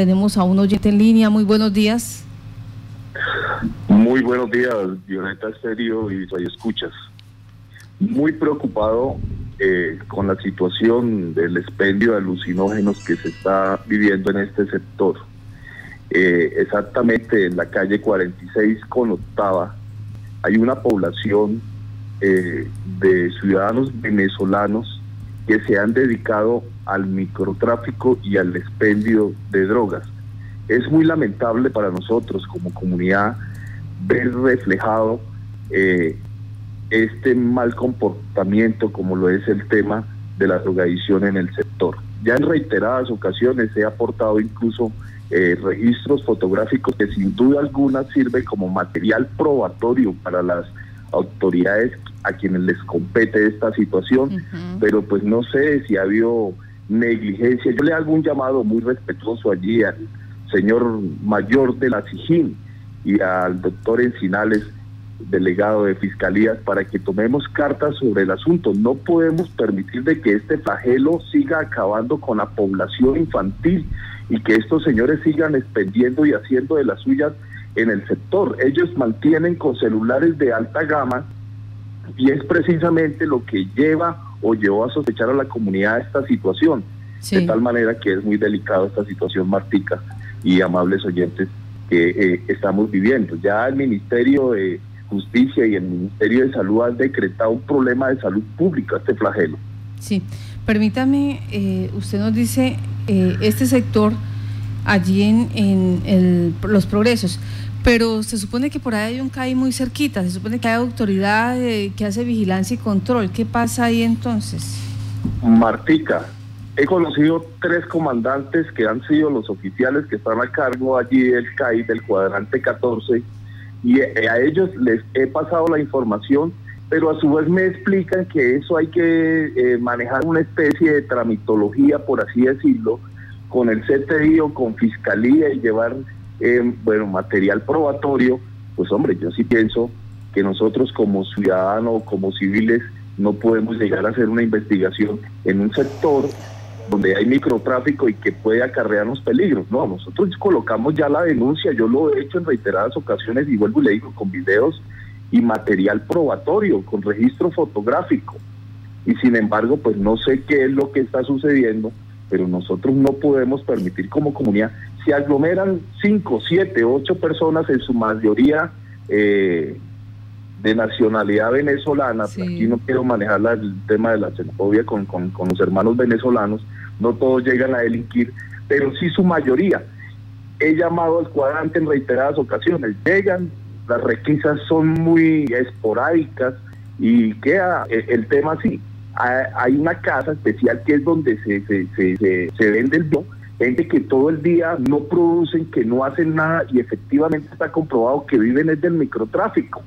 tenemos a un oyente en línea. Muy buenos días. Muy buenos días, Violeta Serio y soy escuchas. Muy preocupado eh, con la situación del expendio de alucinógenos que se está viviendo en este sector. Eh, exactamente en la calle 46 con octava hay una población eh, de ciudadanos venezolanos que se han dedicado al microtráfico y al expendio de drogas. Es muy lamentable para nosotros como comunidad ver reflejado eh, este mal comportamiento como lo es el tema de la drogadicción en el sector. Ya en reiteradas ocasiones he aportado incluso eh, registros fotográficos que sin duda alguna sirven como material probatorio para las autoridades a quienes les compete esta situación, pero pues no sé si ha habido negligencia. Yo le hago un llamado muy respetuoso allí al señor mayor de la SIGIN y al doctor Encinales, delegado de Fiscalías, para que tomemos cartas sobre el asunto. No podemos permitir de que este flagelo siga acabando con la población infantil y que estos señores sigan expendiendo y haciendo de las suyas en el sector. Ellos mantienen con celulares de alta gama y es precisamente lo que lleva o llevó a sospechar a la comunidad esta situación. De tal manera que es muy delicado esta situación, Martica y amables oyentes, que eh, estamos viviendo. Ya el Ministerio de Justicia y el Ministerio de Salud han decretado un problema de salud pública, este flagelo. Sí, permítame, eh, usted nos dice, eh, este sector allí en, los progresos, pero se supone que por ahí hay un CAI muy cerquita, se supone que hay autoridad que hace vigilancia y control. ¿Qué pasa ahí entonces? Martica, he conocido tres comandantes que han sido los oficiales que están a cargo allí del CAI, del cuadrante 14, y a ellos les he pasado la información, pero a su vez me explican que eso hay que eh, manejar una especie de tramitología, por así decirlo, con el CTI o con fiscalía y llevar eh, bueno material probatorio, pues hombre, yo sí pienso que nosotros como ciudadanos, como civiles, no podemos llegar a hacer una investigación en un sector donde hay microtráfico y que puede acarrearnos peligros. No, nosotros colocamos ya la denuncia, yo lo he hecho en reiteradas ocasiones y vuelvo y le digo con videos y material probatorio, con registro fotográfico. Y sin embargo, pues no sé qué es lo que está sucediendo pero nosotros no podemos permitir como comunidad, si aglomeran 5, 7, 8 personas, en su mayoría eh, de nacionalidad venezolana, aquí no quiero manejar el tema de la xenofobia con, con, con los hermanos venezolanos, no todos llegan a delinquir, pero sí su mayoría. He llamado al cuadrante en reiteradas ocasiones, llegan, las requisas son muy esporádicas y queda eh, el tema así hay una casa especial que es donde se, se, se, se, vende el bio, gente que todo el día no producen, que no hacen nada y efectivamente está comprobado que viven es del microtráfico.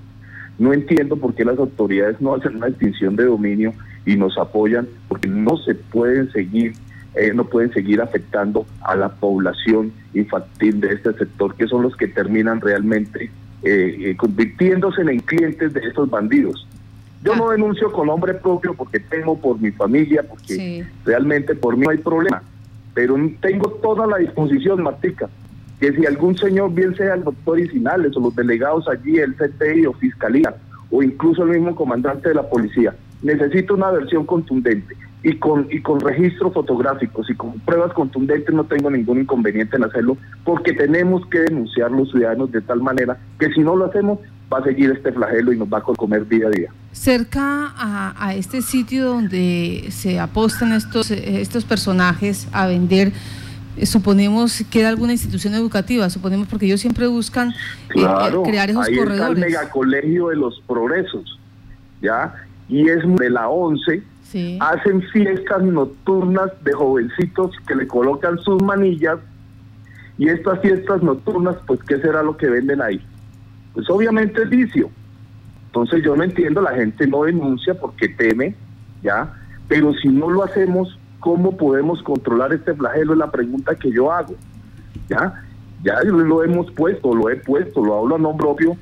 No entiendo por qué las autoridades no hacen una extinción de dominio y nos apoyan, porque no se pueden seguir, eh, no pueden seguir afectando a la población infantil de este sector, que son los que terminan realmente eh, eh, convirtiéndose en clientes de estos bandidos. Yo no denuncio con nombre propio porque tengo por mi familia, porque realmente por mí no hay problema. Pero tengo toda la disposición, Martica, que si algún señor, bien sea el doctor Isinales o los delegados allí, el CTI o Fiscalía, o incluso el mismo comandante de la policía, necesita una versión contundente y con, y con registros fotográficos y con pruebas contundentes no tengo ningún inconveniente en hacerlo, porque tenemos que denunciar los ciudadanos de tal manera que si no lo hacemos va a seguir este flagelo y nos va a comer día a día. Cerca a, este sitio donde se apostan estos, estos personajes a vender, eh, suponemos queda alguna institución educativa, suponemos porque ellos siempre buscan eh, eh, crear esos ahí corredores. Está el megacolegio de los progresos, ¿ya? Y es de la 11, hacen fiestas nocturnas de jovencitos que le colocan sus manillas y estas fiestas nocturnas, pues, ¿qué será lo que venden ahí? Pues obviamente es vicio. Entonces yo no entiendo, la gente no denuncia porque teme, ¿ya? Pero si no lo hacemos, ¿cómo podemos controlar este flagelo? Es la pregunta que yo hago, ¿ya? Ya lo hemos puesto, lo he puesto, lo hablo a nombre propio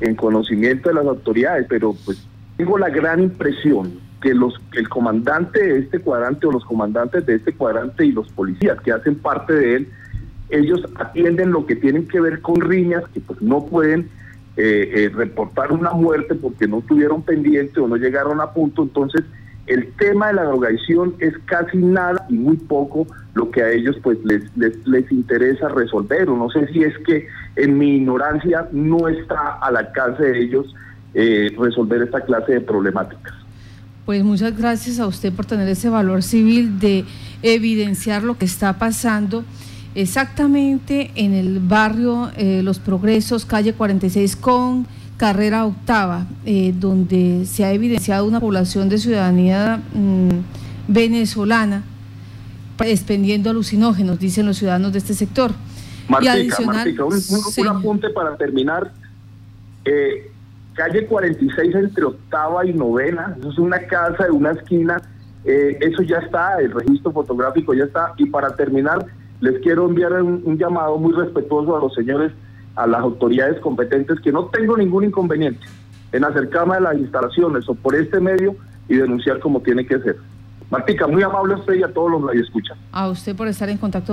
en conocimiento de las autoridades, pero pues tengo la gran impresión que los que el comandante de este cuadrante o los comandantes de este cuadrante y los policías que hacen parte de él ellos atienden lo que tienen que ver con riñas, que pues no pueden eh, eh, reportar una muerte porque no tuvieron pendiente o no llegaron a punto, entonces el tema de la drogadicción es casi nada y muy poco lo que a ellos pues les, les, interesa resolver, o no sé si es que en mi ignorancia no está al alcance de ellos eh, resolver esta clase de problemáticas. Pues muchas gracias a usted por tener ese valor civil de evidenciar lo que está pasando exactamente en el barrio eh, Los Progresos, calle 46 con carrera octava, eh, donde se ha evidenciado una población de ciudadanía mm, venezolana expendiendo alucinógenos, dicen los ciudadanos de este sector. Martica, y adicional, un, apunte para terminar. Eh, calle 46 entre octava y novena, eso es una casa de una esquina, eso ya está, el registro fotográfico ya está. Y para terminar, les quiero enviar un, llamado muy respetuoso a los señores, a las autoridades competentes, que no tengo ningún inconveniente en acercarme a las instalaciones o por este medio y denunciar como tiene que ser. Martica, muy amable a usted y a todos los que escuchan. A usted por estar en contacto